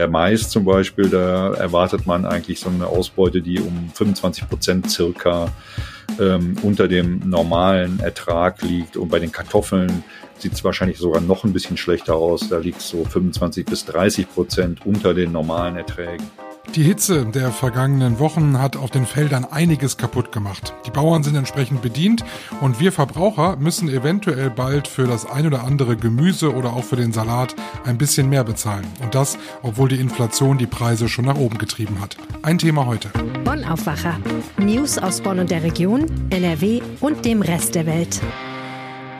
Der Mais zum Beispiel, da erwartet man eigentlich so eine Ausbeute, die um 25 Prozent circa ähm, unter dem normalen Ertrag liegt. Und bei den Kartoffeln sieht es wahrscheinlich sogar noch ein bisschen schlechter aus. Da liegt es so 25 bis 30 Prozent unter den normalen Erträgen. Die Hitze der vergangenen Wochen hat auf den Feldern einiges kaputt gemacht. Die Bauern sind entsprechend bedient und wir Verbraucher müssen eventuell bald für das ein oder andere Gemüse oder auch für den Salat ein bisschen mehr bezahlen. Und das, obwohl die Inflation die Preise schon nach oben getrieben hat. Ein Thema heute. Bonn Aufwacher. News aus Bonn und der Region, NRW und dem Rest der Welt.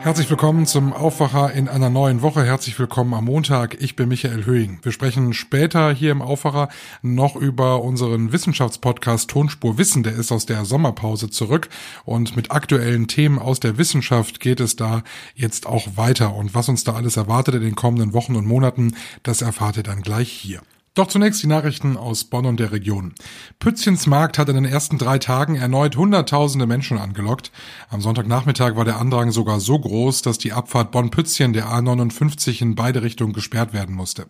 Herzlich willkommen zum Aufwacher in einer neuen Woche. Herzlich willkommen am Montag. Ich bin Michael Höhing. Wir sprechen später hier im Aufwacher noch über unseren Wissenschaftspodcast Tonspur Wissen. Der ist aus der Sommerpause zurück und mit aktuellen Themen aus der Wissenschaft geht es da jetzt auch weiter. Und was uns da alles erwartet in den kommenden Wochen und Monaten, das erfahrt ihr dann gleich hier. Doch zunächst die Nachrichten aus Bonn und der Region. Pützchens Markt hat in den ersten drei Tagen erneut Hunderttausende Menschen angelockt. Am Sonntagnachmittag war der Andrang sogar so groß, dass die Abfahrt Bonn-Pützchen der A59 in beide Richtungen gesperrt werden musste.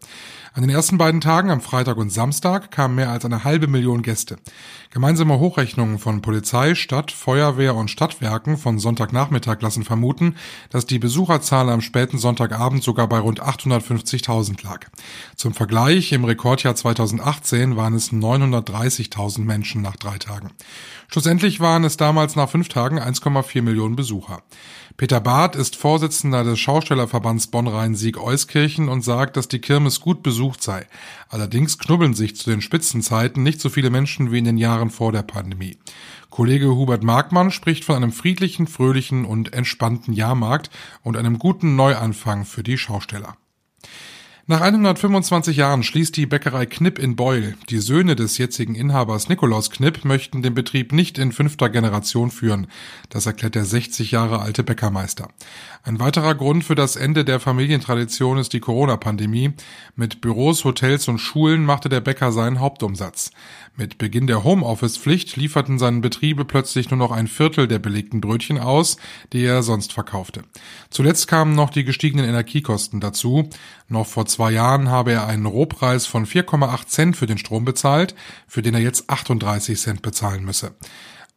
An den ersten beiden Tagen, am Freitag und Samstag, kamen mehr als eine halbe Million Gäste. Gemeinsame Hochrechnungen von Polizei, Stadt, Feuerwehr und Stadtwerken von Sonntagnachmittag lassen vermuten, dass die Besucherzahl am späten Sonntagabend sogar bei rund 850.000 lag. Zum Vergleich, im Rekordjahr 2018 waren es 930.000 Menschen nach drei Tagen. Schlussendlich waren es damals nach fünf Tagen 1,4 Millionen Besucher. Peter Barth ist Vorsitzender des Schaustellerverbands Bonn-Rhein-Sieg-Euskirchen und sagt, dass die Kirmes gut besucht sei. Allerdings knubbeln sich zu den Spitzenzeiten nicht so viele Menschen wie in den Jahren vor der Pandemie. Kollege Hubert Markmann spricht von einem friedlichen, fröhlichen und entspannten Jahrmarkt und einem guten Neuanfang für die Schausteller. Nach 125 Jahren schließt die Bäckerei Knipp in Beul. Die Söhne des jetzigen Inhabers Nikolaus Knipp möchten den Betrieb nicht in fünfter Generation führen. Das erklärt der 60 Jahre alte Bäckermeister. Ein weiterer Grund für das Ende der Familientradition ist die Corona-Pandemie. Mit Büros, Hotels und Schulen machte der Bäcker seinen Hauptumsatz. Mit Beginn der Homeoffice-Pflicht lieferten seine Betriebe plötzlich nur noch ein Viertel der belegten Brötchen aus, die er sonst verkaufte. Zuletzt kamen noch die gestiegenen Energiekosten dazu. Noch vor zwei Jahren habe er einen Rohpreis von 4,8 Cent für den Strom bezahlt, für den er jetzt 38 Cent bezahlen müsse.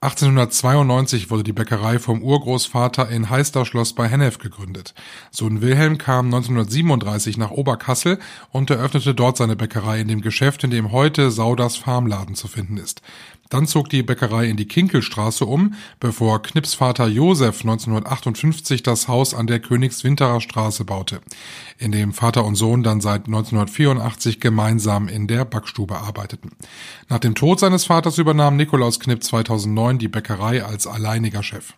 1892 wurde die Bäckerei vom Urgroßvater in Heisterschloss bei Hennef gegründet. Sohn Wilhelm kam 1937 nach Oberkassel und eröffnete dort seine Bäckerei in dem Geschäft, in dem heute Sauders Farmladen zu finden ist. Dann zog die Bäckerei in die Kinkelstraße um, bevor Knips Vater Josef 1958 das Haus an der Königswinterer Straße baute, in dem Vater und Sohn dann seit 1984 gemeinsam in der Backstube arbeiteten. Nach dem Tod seines Vaters übernahm Nikolaus Knipp 2009 die Bäckerei als alleiniger Chef.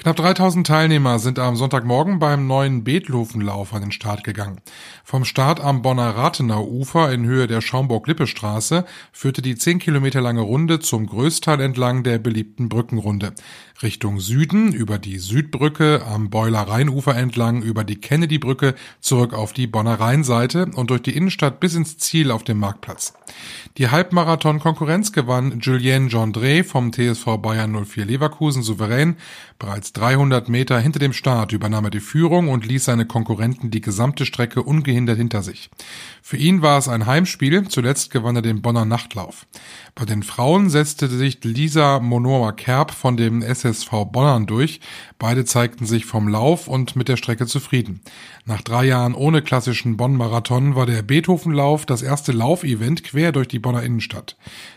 Knapp 3000 Teilnehmer sind am Sonntagmorgen beim neuen Beethovenlauf an den Start gegangen. Vom Start am Bonner Rathenau Ufer in Höhe der Schaumburg-Lippe-Straße führte die 10 Kilometer lange Runde zum Größteil entlang der beliebten Brückenrunde. Richtung Süden über die Südbrücke am Beuler Rheinufer entlang über die Kennedy-Brücke zurück auf die Bonner Rheinseite und durch die Innenstadt bis ins Ziel auf dem Marktplatz. Die Halbmarathon-Konkurrenz gewann Julien Gendré vom TSV Bayern 04 Leverkusen souverän. Bereits 300 Meter hinter dem Start übernahm er die Führung und ließ seine Konkurrenten die gesamte Strecke ungehindert hinter sich. Für ihn war es ein Heimspiel, zuletzt gewann er den Bonner Nachtlauf. Bei den Frauen setzte sich Lisa Monoa Kerb von dem SSV Bonnern durch. Beide zeigten sich vom Lauf und mit der Strecke zufrieden. Nach drei Jahren ohne klassischen Bonn-Marathon war der Beethovenlauf das erste Laufevent quer durch die Bonner Innenstadt.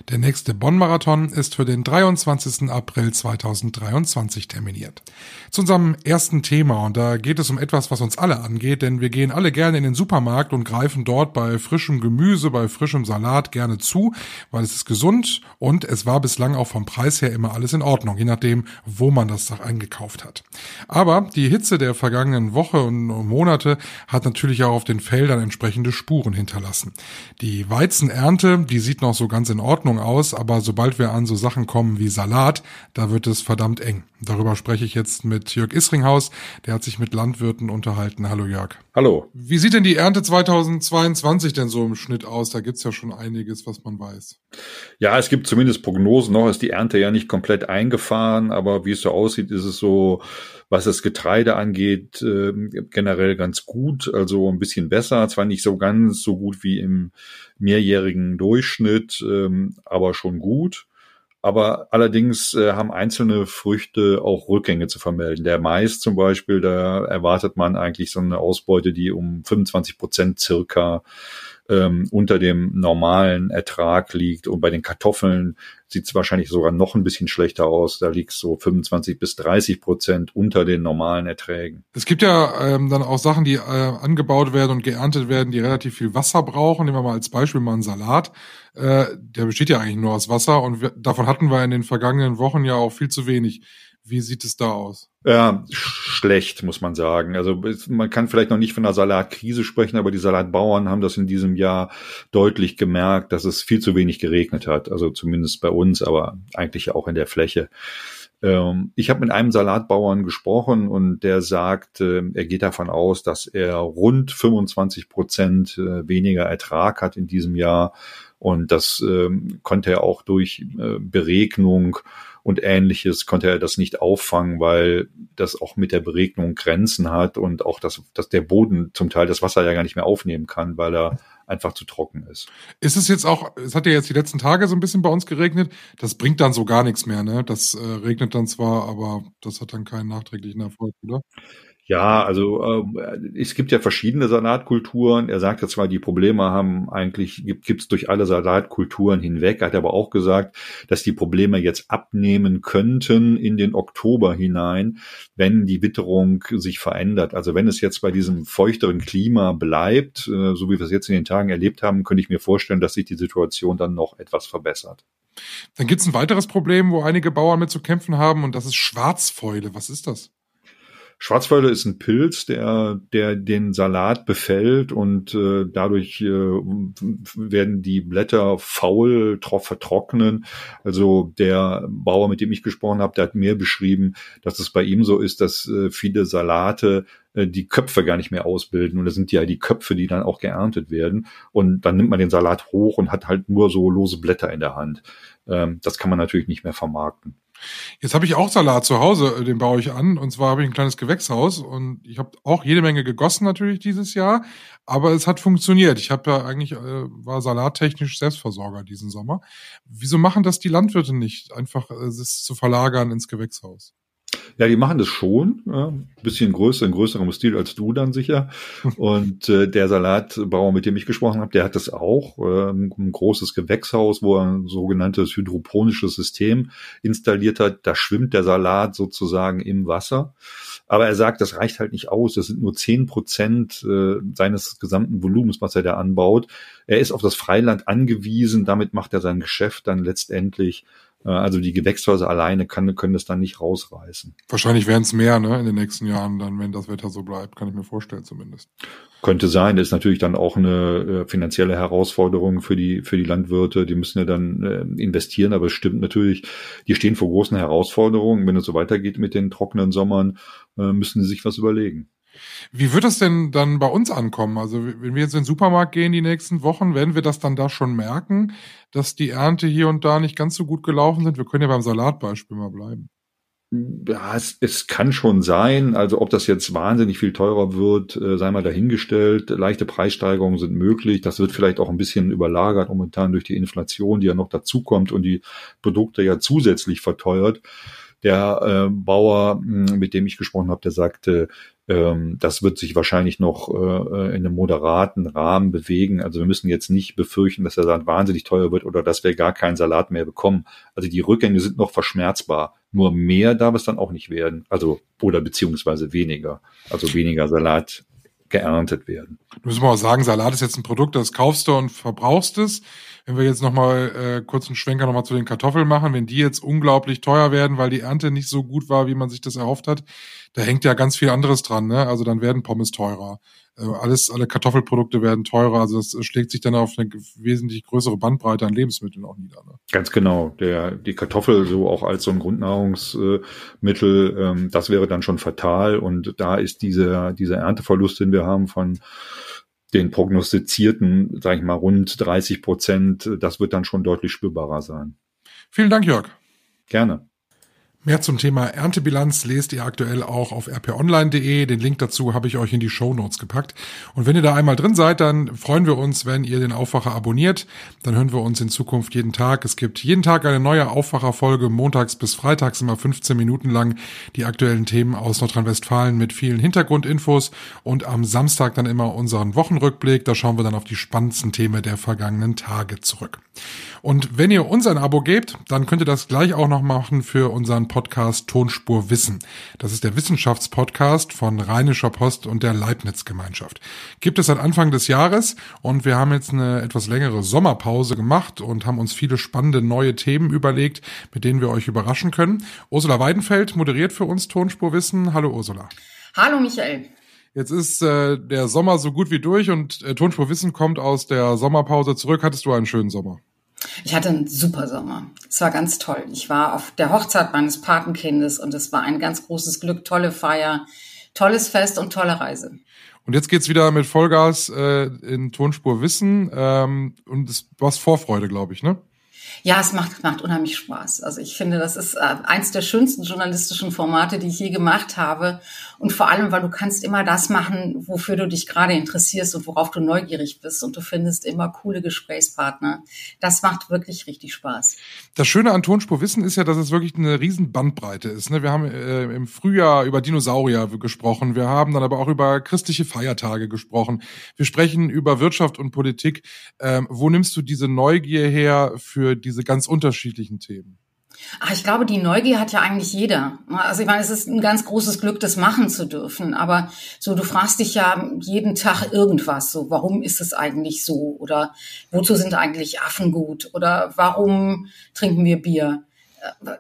Der nächste Bonn-Marathon ist für den 23. April 2023 terminiert. Zu unserem ersten Thema und da geht es um etwas, was uns alle angeht, denn wir gehen alle gerne in den Supermarkt und greifen dort bei frischem Gemüse, bei frischem Salat gerne zu, weil es ist gesund und es war bislang auch vom Preis her immer alles in Ordnung, je nachdem, wo man das eingekauft hat. Aber die Hitze der vergangenen Woche und Monate hat natürlich auch auf den Feldern entsprechende Spuren hinterlassen. Die Weizenernte, die sieht noch so ganz in Ordnung aus, aber sobald wir an so Sachen kommen wie Salat, da wird es verdammt eng. Darüber spreche spreche ich jetzt mit Jörg Isringhaus. Der hat sich mit Landwirten unterhalten. Hallo Jörg. Hallo. Wie sieht denn die Ernte 2022 denn so im Schnitt aus? Da gibt's ja schon einiges, was man weiß. Ja, es gibt zumindest Prognosen. Noch ist die Ernte ja nicht komplett eingefahren, aber wie es so aussieht, ist es so, was das Getreide angeht, äh, generell ganz gut. Also ein bisschen besser. Zwar nicht so ganz so gut wie im mehrjährigen Durchschnitt, ähm, aber schon gut. Aber allerdings äh, haben einzelne Früchte auch Rückgänge zu vermelden. Der Mais zum Beispiel, da erwartet man eigentlich so eine Ausbeute, die um 25 Prozent circa ähm, unter dem normalen Ertrag liegt. Und bei den Kartoffeln sieht es wahrscheinlich sogar noch ein bisschen schlechter aus. Da liegt so 25 bis 30 Prozent unter den normalen Erträgen. Es gibt ja ähm, dann auch Sachen, die äh, angebaut werden und geerntet werden, die relativ viel Wasser brauchen. Nehmen wir mal als Beispiel mal einen Salat. Äh, der besteht ja eigentlich nur aus Wasser und wir, davon hatten wir in den vergangenen Wochen ja auch viel zu wenig. Wie sieht es da aus? Ja, schlecht, muss man sagen. Also man kann vielleicht noch nicht von einer Salatkrise sprechen, aber die Salatbauern haben das in diesem Jahr deutlich gemerkt, dass es viel zu wenig geregnet hat. Also zumindest bei uns, aber eigentlich auch in der Fläche. Ähm, ich habe mit einem Salatbauern gesprochen und der sagt, er geht davon aus, dass er rund 25 Prozent äh, weniger Ertrag hat in diesem Jahr. Und das ähm, konnte er auch durch äh, Beregnung und ähnliches konnte er das nicht auffangen, weil das auch mit der Beregnung Grenzen hat und auch, dass, dass der Boden zum Teil das Wasser ja gar nicht mehr aufnehmen kann, weil er einfach zu trocken ist. Ist es jetzt auch, es hat ja jetzt die letzten Tage so ein bisschen bei uns geregnet, das bringt dann so gar nichts mehr, ne? Das äh, regnet dann zwar, aber das hat dann keinen nachträglichen Erfolg, oder? Ja, also äh, es gibt ja verschiedene Salatkulturen. Er sagt ja zwar, die Probleme haben eigentlich, gibt es durch alle Salatkulturen hinweg, hat aber auch gesagt, dass die Probleme jetzt abnehmen könnten in den Oktober hinein, wenn die Witterung sich verändert. Also wenn es jetzt bei diesem feuchteren Klima bleibt, äh, so wie wir es jetzt in den Tagen erlebt haben, könnte ich mir vorstellen, dass sich die Situation dann noch etwas verbessert. Dann gibt es ein weiteres Problem, wo einige Bauern mit zu kämpfen haben, und das ist Schwarzfäule. Was ist das? Schwarzfäule ist ein Pilz, der, der den Salat befällt und äh, dadurch äh, werden die Blätter faul, vertrocknen. Also der Bauer, mit dem ich gesprochen habe, der hat mir beschrieben, dass es bei ihm so ist, dass äh, viele Salate äh, die Köpfe gar nicht mehr ausbilden. Und das sind ja die Köpfe, die dann auch geerntet werden. Und dann nimmt man den Salat hoch und hat halt nur so lose Blätter in der Hand. Ähm, das kann man natürlich nicht mehr vermarkten. Jetzt habe ich auch Salat zu Hause, äh, den baue ich an. Und zwar habe ich ein kleines Gewächshaus und ich habe auch jede Menge gegossen natürlich dieses Jahr, aber es hat funktioniert. Ich habe ja eigentlich äh, war salattechnisch Selbstversorger diesen Sommer. Wieso machen das die Landwirte nicht, einfach äh, es zu verlagern ins Gewächshaus? Ja, die machen das schon. Ja, bisschen größer, in größerem Stil als du dann sicher. Und äh, der Salatbauer, mit dem ich gesprochen habe, der hat das auch. Äh, ein großes Gewächshaus, wo er ein sogenanntes hydroponisches System installiert hat. Da schwimmt der Salat sozusagen im Wasser. Aber er sagt, das reicht halt nicht aus. Das sind nur zehn Prozent äh, seines gesamten Volumens, was er da anbaut. Er ist auf das Freiland angewiesen. Damit macht er sein Geschäft dann letztendlich also die Gewächshäuser alleine kann, können das dann nicht rausreißen. Wahrscheinlich werden es mehr ne, in den nächsten Jahren, dann, wenn das Wetter so bleibt, kann ich mir vorstellen zumindest. Könnte sein. Das ist natürlich dann auch eine äh, finanzielle Herausforderung für die, für die Landwirte. Die müssen ja dann äh, investieren, aber es stimmt natürlich, die stehen vor großen Herausforderungen. Wenn es so weitergeht mit den trockenen Sommern, äh, müssen sie sich was überlegen. Wie wird das denn dann bei uns ankommen? Also wenn wir jetzt in den Supermarkt gehen die nächsten Wochen, werden wir das dann da schon merken, dass die Ernte hier und da nicht ganz so gut gelaufen sind? Wir können ja beim Salatbeispiel mal bleiben. Ja, es, es kann schon sein. Also ob das jetzt wahnsinnig viel teurer wird, äh, sei mal dahingestellt. Leichte Preissteigerungen sind möglich. Das wird vielleicht auch ein bisschen überlagert momentan durch die Inflation, die ja noch dazukommt und die Produkte ja zusätzlich verteuert. Der äh, Bauer, hm, mit dem ich gesprochen habe, der sagte, ähm, das wird sich wahrscheinlich noch äh, äh, in einem moderaten Rahmen bewegen. Also wir müssen jetzt nicht befürchten, dass der Salat wahnsinnig teuer wird oder dass wir gar keinen Salat mehr bekommen. Also die Rückgänge sind noch verschmerzbar. Nur mehr darf es dann auch nicht werden. Also oder beziehungsweise weniger. Also weniger Salat geerntet werden. Du musst mal sagen, Salat ist jetzt ein Produkt, das kaufst du und verbrauchst es. Wenn wir jetzt nochmal äh, kurz einen Schwenker nochmal zu den Kartoffeln machen, wenn die jetzt unglaublich teuer werden, weil die Ernte nicht so gut war, wie man sich das erhofft hat, da hängt ja ganz viel anderes dran. Ne? Also dann werden Pommes teurer. Äh, alles, alle Kartoffelprodukte werden teurer. Also das schlägt sich dann auf eine wesentlich größere Bandbreite an Lebensmitteln auch nieder. Ne? Ganz genau. Der, die Kartoffel so auch als so ein Grundnahrungsmittel, ähm, das wäre dann schon fatal. Und da ist dieser, dieser Ernteverlust, den wir haben von den prognostizierten, sage ich mal, rund 30 Prozent, das wird dann schon deutlich spürbarer sein. Vielen Dank, Jörg. Gerne. Mehr zum Thema Erntebilanz lest ihr aktuell auch auf rponline.de. Den Link dazu habe ich euch in die Show Notes gepackt. Und wenn ihr da einmal drin seid, dann freuen wir uns, wenn ihr den Aufwacher abonniert. Dann hören wir uns in Zukunft jeden Tag. Es gibt jeden Tag eine neue Aufwacherfolge, montags bis freitags immer 15 Minuten lang die aktuellen Themen aus Nordrhein-Westfalen mit vielen Hintergrundinfos und am Samstag dann immer unseren Wochenrückblick. Da schauen wir dann auf die spannendsten Themen der vergangenen Tage zurück. Und wenn ihr uns ein Abo gebt, dann könnt ihr das gleich auch noch machen für unseren Podcast Tonspur Wissen. Das ist der Wissenschaftspodcast von Rheinischer Post und der Leibniz Gemeinschaft. Gibt es seit Anfang des Jahres und wir haben jetzt eine etwas längere Sommerpause gemacht und haben uns viele spannende neue Themen überlegt, mit denen wir euch überraschen können. Ursula Weidenfeld moderiert für uns Tonspur Wissen. Hallo Ursula. Hallo Michael. Jetzt ist äh, der Sommer so gut wie durch und äh, Tonspur Wissen kommt aus der Sommerpause zurück. Hattest du einen schönen Sommer? Ich hatte einen super Sommer. Es war ganz toll. Ich war auf der Hochzeit meines Patenkindes und es war ein ganz großes Glück, tolle Feier, tolles Fest und tolle Reise. Und jetzt geht's wieder mit Vollgas äh, in Tonspur Wissen ähm, und es war Vorfreude, glaube ich, ne? Ja, es macht, macht unheimlich Spaß. Also ich finde, das ist äh, eins der schönsten journalistischen Formate, die ich je gemacht habe. Und vor allem, weil du kannst immer das machen, wofür du dich gerade interessierst und worauf du neugierig bist. Und du findest immer coole Gesprächspartner. Das macht wirklich richtig Spaß. Das Schöne an Tonspur Wissen ist ja, dass es wirklich eine riesen Bandbreite ist. Ne? Wir haben äh, im Frühjahr über Dinosaurier gesprochen. Wir haben dann aber auch über christliche Feiertage gesprochen. Wir sprechen über Wirtschaft und Politik. Ähm, wo nimmst du diese Neugier her für diese ganz unterschiedlichen Themen? Ach, ich glaube, die Neugier hat ja eigentlich jeder. Also ich meine, es ist ein ganz großes Glück, das machen zu dürfen. Aber so, du fragst dich ja jeden Tag irgendwas. So, warum ist es eigentlich so? Oder wozu sind eigentlich Affen gut? Oder warum trinken wir Bier?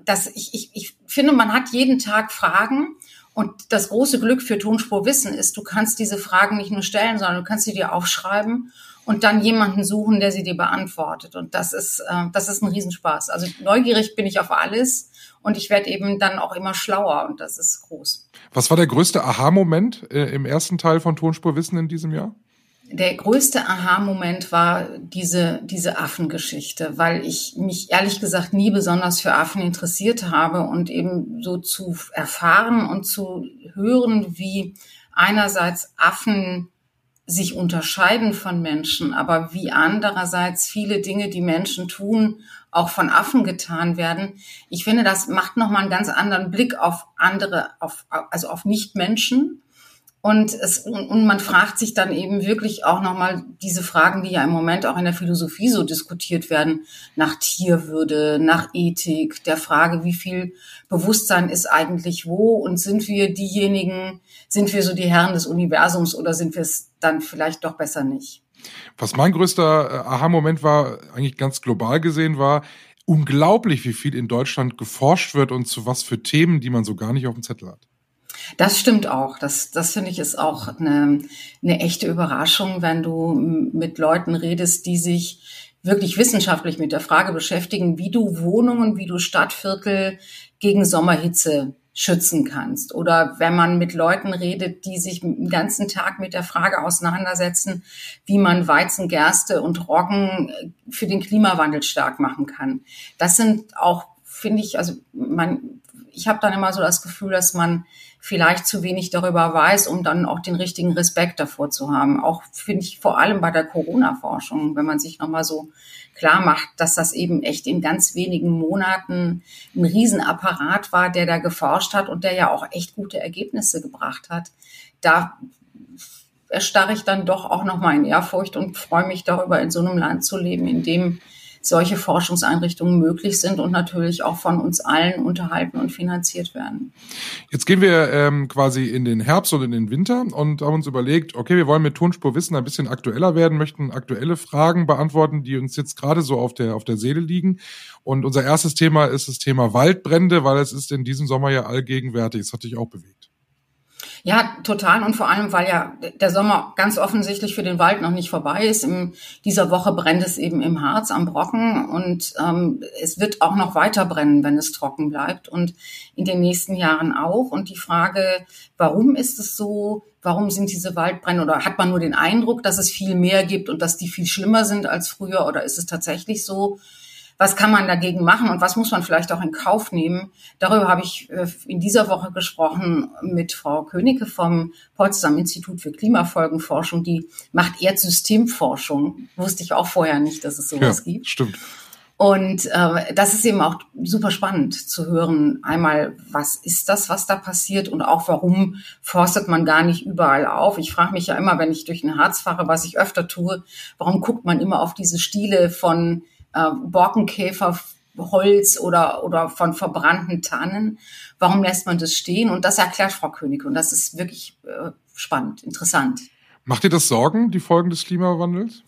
Das, ich, ich, ich finde, man hat jeden Tag Fragen. Und das große Glück für Tonspur Wissen ist, du kannst diese Fragen nicht nur stellen, sondern du kannst sie dir aufschreiben und dann jemanden suchen, der sie dir beantwortet. Und das ist, äh, das ist ein Riesenspaß. Also neugierig bin ich auf alles und ich werde eben dann auch immer schlauer und das ist groß. Was war der größte Aha-Moment äh, im ersten Teil von Tonspur Wissen in diesem Jahr? Der größte Aha-Moment war diese, diese Affengeschichte, weil ich mich ehrlich gesagt nie besonders für Affen interessiert habe und eben so zu erfahren und zu hören, wie einerseits Affen sich unterscheiden von Menschen, aber wie andererseits viele Dinge, die Menschen tun, auch von Affen getan werden. Ich finde, das macht nochmal einen ganz anderen Blick auf andere, auf, also auf Nichtmenschen. Und es, und man fragt sich dann eben wirklich auch nochmal diese Fragen, die ja im Moment auch in der Philosophie so diskutiert werden, nach Tierwürde, nach Ethik, der Frage, wie viel Bewusstsein ist eigentlich wo und sind wir diejenigen, sind wir so die Herren des Universums oder sind wir es dann vielleicht doch besser nicht? Was mein größter äh, Aha-Moment war, eigentlich ganz global gesehen, war unglaublich, wie viel in Deutschland geforscht wird und zu was für Themen, die man so gar nicht auf dem Zettel hat. Das stimmt auch. Das, das finde ich ist auch eine, eine echte Überraschung, wenn du mit Leuten redest, die sich wirklich wissenschaftlich mit der Frage beschäftigen, wie du Wohnungen, wie du Stadtviertel gegen Sommerhitze schützen kannst. Oder wenn man mit Leuten redet, die sich den ganzen Tag mit der Frage auseinandersetzen, wie man Weizen, Gerste und Roggen für den Klimawandel stark machen kann. Das sind auch, finde ich, also man, ich habe dann immer so das Gefühl, dass man vielleicht zu wenig darüber weiß, um dann auch den richtigen Respekt davor zu haben. Auch finde ich vor allem bei der Corona-Forschung, wenn man sich nochmal so klar macht, dass das eben echt in ganz wenigen Monaten ein Riesenapparat war, der da geforscht hat und der ja auch echt gute Ergebnisse gebracht hat. Da erstarre ich dann doch auch nochmal in Ehrfurcht und freue mich darüber, in so einem Land zu leben, in dem solche Forschungseinrichtungen möglich sind und natürlich auch von uns allen unterhalten und finanziert werden. Jetzt gehen wir ähm, quasi in den Herbst und in den Winter und haben uns überlegt, okay, wir wollen mit Tonspur Wissen ein bisschen aktueller werden, möchten aktuelle Fragen beantworten, die uns jetzt gerade so auf der, auf der Seele liegen. Und unser erstes Thema ist das Thema Waldbrände, weil es ist in diesem Sommer ja allgegenwärtig. Es hat dich auch bewegt. Ja, total. Und vor allem, weil ja der Sommer ganz offensichtlich für den Wald noch nicht vorbei ist. In dieser Woche brennt es eben im Harz am Brocken und ähm, es wird auch noch weiter brennen, wenn es trocken bleibt und in den nächsten Jahren auch. Und die Frage, warum ist es so? Warum sind diese Waldbrände oder hat man nur den Eindruck, dass es viel mehr gibt und dass die viel schlimmer sind als früher oder ist es tatsächlich so? Was kann man dagegen machen und was muss man vielleicht auch in Kauf nehmen. Darüber habe ich äh, in dieser Woche gesprochen mit Frau Königke vom Potsdam Institut für Klimafolgenforschung. Die macht Erdsystemforschung. Wusste ich auch vorher nicht, dass es sowas ja, gibt. Stimmt. Und äh, das ist eben auch super spannend zu hören. Einmal, was ist das, was da passiert und auch warum forstet man gar nicht überall auf. Ich frage mich ja immer, wenn ich durch den Harz fahre, was ich öfter tue, warum guckt man immer auf diese Stiele von äh, Borkenkäferholz oder, oder von verbrannten Tannen. Warum lässt man das stehen? Und das erklärt Frau König. Und das ist wirklich äh, spannend, interessant. Macht ihr das Sorgen, die Folgen des Klimawandels?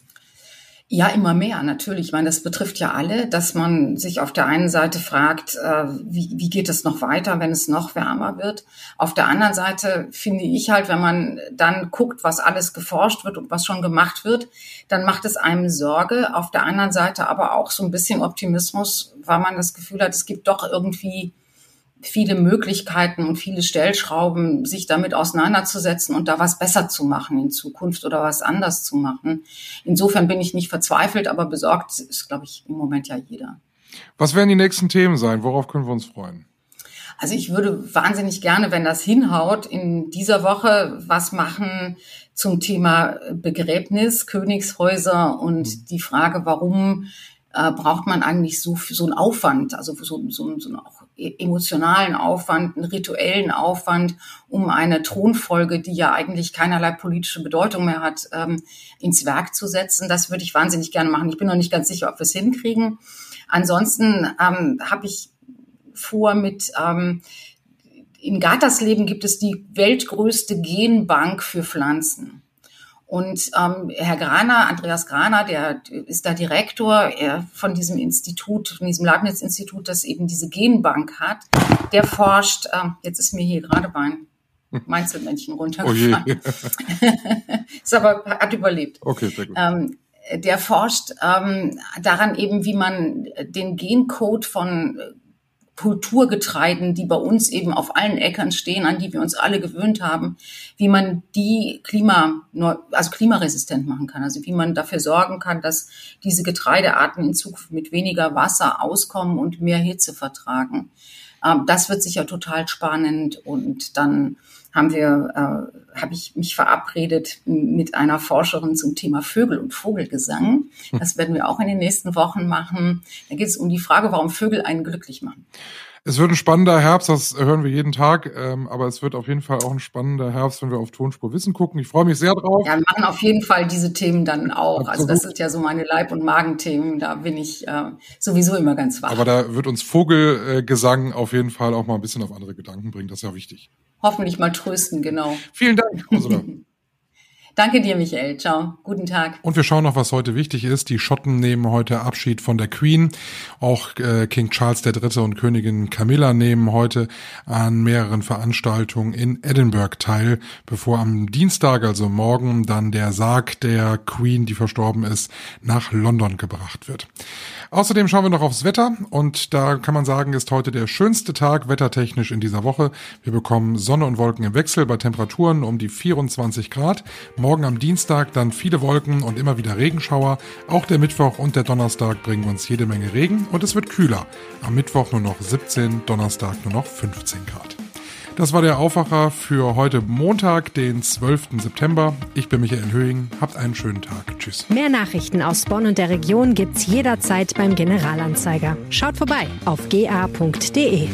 Ja, immer mehr, natürlich. Ich meine, das betrifft ja alle, dass man sich auf der einen Seite fragt, äh, wie, wie geht es noch weiter, wenn es noch wärmer wird. Auf der anderen Seite finde ich halt, wenn man dann guckt, was alles geforscht wird und was schon gemacht wird, dann macht es einem Sorge. Auf der anderen Seite aber auch so ein bisschen Optimismus, weil man das Gefühl hat, es gibt doch irgendwie viele Möglichkeiten und viele Stellschrauben, sich damit auseinanderzusetzen und da was besser zu machen in Zukunft oder was anders zu machen. Insofern bin ich nicht verzweifelt, aber besorgt ist, glaube ich, im Moment ja jeder. Was werden die nächsten Themen sein? Worauf können wir uns freuen? Also ich würde wahnsinnig gerne, wenn das hinhaut, in dieser Woche was machen zum Thema Begräbnis, Königshäuser und mhm. die Frage, warum äh, braucht man eigentlich so, so einen Aufwand, also so, so, so auch e-, emotionalen Aufwand, einen rituellen Aufwand, um eine Thronfolge, die ja eigentlich keinerlei politische Bedeutung mehr hat, ähm, ins Werk zu setzen. Das würde ich wahnsinnig gerne machen. Ich bin noch nicht ganz sicher, ob wir es hinkriegen. Ansonsten ähm, habe ich vor mit ähm, in Gattersleben gibt es die weltgrößte Genbank für Pflanzen. Und ähm, Herr Graner, Andreas Graner, der ist da Direktor er, von diesem Institut, von diesem Leibniz-Institut, das eben diese Genbank hat. Der forscht, äh, jetzt ist mir hier gerade mein Mainzelmännchen runtergefallen. Oh ist aber, hat überlebt. Okay, sehr gut. Ähm, der forscht ähm, daran eben, wie man den Gencode von Kulturgetreiden, die bei uns eben auf allen Äckern stehen, an die wir uns alle gewöhnt haben, wie man die Klima, also klimaresistent machen kann. Also wie man dafür sorgen kann, dass diese Getreidearten in Zukunft mit weniger Wasser auskommen und mehr Hitze vertragen. Ähm, das wird sicher total spannend und dann haben wir, äh, habe ich mich verabredet mit einer Forscherin zum Thema Vögel und Vogelgesang. Hm. Das werden wir auch in den nächsten Wochen machen. Da geht es um die Frage, warum Vögel einen glücklich machen. Es wird ein spannender Herbst, das hören wir jeden Tag, ähm, aber es wird auf jeden Fall auch ein spannender Herbst, wenn wir auf Tonspur Wissen gucken. Ich freue mich sehr drauf. Ja, wir machen auf jeden Fall diese Themen dann auch. Absolut. Also das sind ja so meine Leib- und Magenthemen, da bin ich äh, sowieso immer ganz wach. Aber da wird uns Vogelgesang auf jeden Fall auch mal ein bisschen auf andere Gedanken bringen, das ist ja wichtig. Hoffentlich mal trösten, genau. Vielen Dank, Ursula. Danke dir, Michael. Ciao. Guten Tag. Und wir schauen noch, was heute wichtig ist. Die Schotten nehmen heute Abschied von der Queen. Auch äh, King Charles III. und Königin Camilla nehmen heute an mehreren Veranstaltungen in Edinburgh teil, bevor am Dienstag, also morgen, dann der Sarg der Queen, die verstorben ist, nach London gebracht wird. Außerdem schauen wir noch aufs Wetter und da kann man sagen, ist heute der schönste Tag wettertechnisch in dieser Woche. Wir bekommen Sonne und Wolken im Wechsel bei Temperaturen um die 24 Grad. Morgen am Dienstag dann viele Wolken und immer wieder Regenschauer. Auch der Mittwoch und der Donnerstag bringen uns jede Menge Regen und es wird kühler. Am Mittwoch nur noch 17, Donnerstag nur noch 15 Grad. Das war der Aufwacher für heute Montag, den 12. September. Ich bin Michael Höhing. Habt einen schönen Tag. Tschüss. Mehr Nachrichten aus Bonn und der Region gibt's jederzeit beim Generalanzeiger. Schaut vorbei auf ga.de.